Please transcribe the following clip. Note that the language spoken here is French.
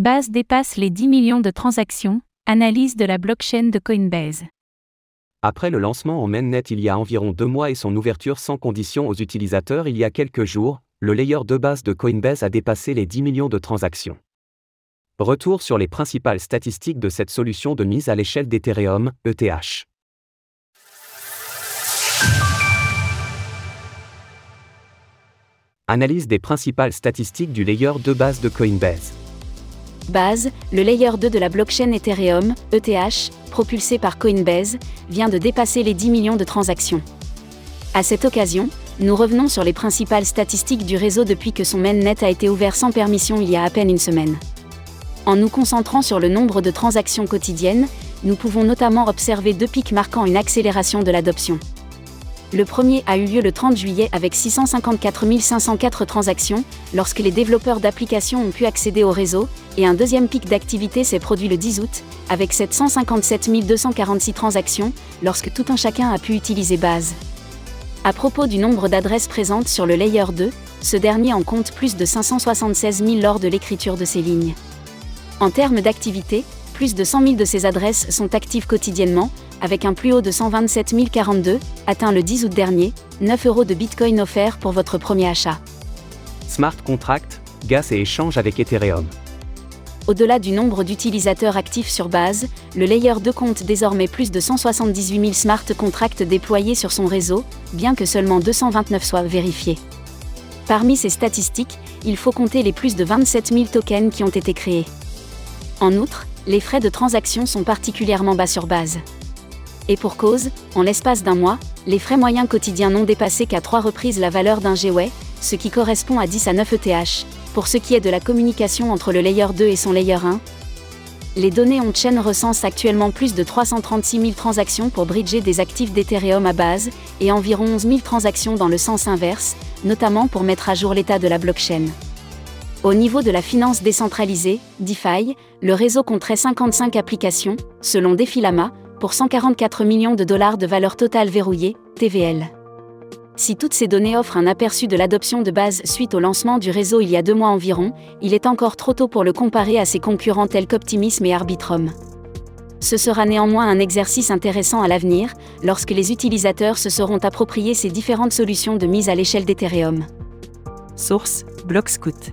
Base dépasse les 10 millions de transactions, analyse de la blockchain de Coinbase. Après le lancement en mainnet il y a environ deux mois et son ouverture sans condition aux utilisateurs il y a quelques jours, le layer de base de Coinbase a dépassé les 10 millions de transactions. Retour sur les principales statistiques de cette solution de mise à l'échelle d'Ethereum, ETH. Analyse des principales statistiques du layer de base de Coinbase. Base, le layer 2 de la blockchain Ethereum, ETH, propulsé par Coinbase, vient de dépasser les 10 millions de transactions. À cette occasion, nous revenons sur les principales statistiques du réseau depuis que son mainnet a été ouvert sans permission il y a à peine une semaine. En nous concentrant sur le nombre de transactions quotidiennes, nous pouvons notamment observer deux pics marquant une accélération de l'adoption. Le premier a eu lieu le 30 juillet avec 654 504 transactions, lorsque les développeurs d'applications ont pu accéder au réseau, et un deuxième pic d'activité s'est produit le 10 août, avec 757 246 transactions, lorsque tout un chacun a pu utiliser Base. À propos du nombre d'adresses présentes sur le Layer 2, ce dernier en compte plus de 576 000 lors de l'écriture de ces lignes. En termes d'activité, plus de 100 000 de ces adresses sont actives quotidiennement, avec un plus haut de 127 042, atteint le 10 août dernier, 9 euros de Bitcoin offert pour votre premier achat. Smart Contract, gas et échange avec Ethereum. Au-delà du nombre d'utilisateurs actifs sur base, le Layer 2 compte désormais plus de 178 000 smart contracts déployés sur son réseau, bien que seulement 229 soient vérifiés. Parmi ces statistiques, il faut compter les plus de 27 000 tokens qui ont été créés. En outre, les frais de transaction sont particulièrement bas sur base. Et pour cause, en l'espace d'un mois, les frais moyens quotidiens n'ont dépassé qu'à trois reprises la valeur d'un GWay, ce qui correspond à 10 à 9 ETH. Pour ce qui est de la communication entre le layer 2 et son layer 1, les données on-chain recensent actuellement plus de 336 000 transactions pour bridger des actifs d'Ethereum à base, et environ 11 000 transactions dans le sens inverse, notamment pour mettre à jour l'état de la blockchain. Au niveau de la finance décentralisée, DeFi, le réseau compterait 55 applications, selon Defilama, pour 144 millions de dollars de valeur totale verrouillée, TVL. Si toutes ces données offrent un aperçu de l'adoption de base suite au lancement du réseau il y a deux mois environ, il est encore trop tôt pour le comparer à ses concurrents tels qu'Optimism et Arbitrum. Ce sera néanmoins un exercice intéressant à l'avenir, lorsque les utilisateurs se seront appropriés ces différentes solutions de mise à l'échelle d'Ethereum. Source Blockscout.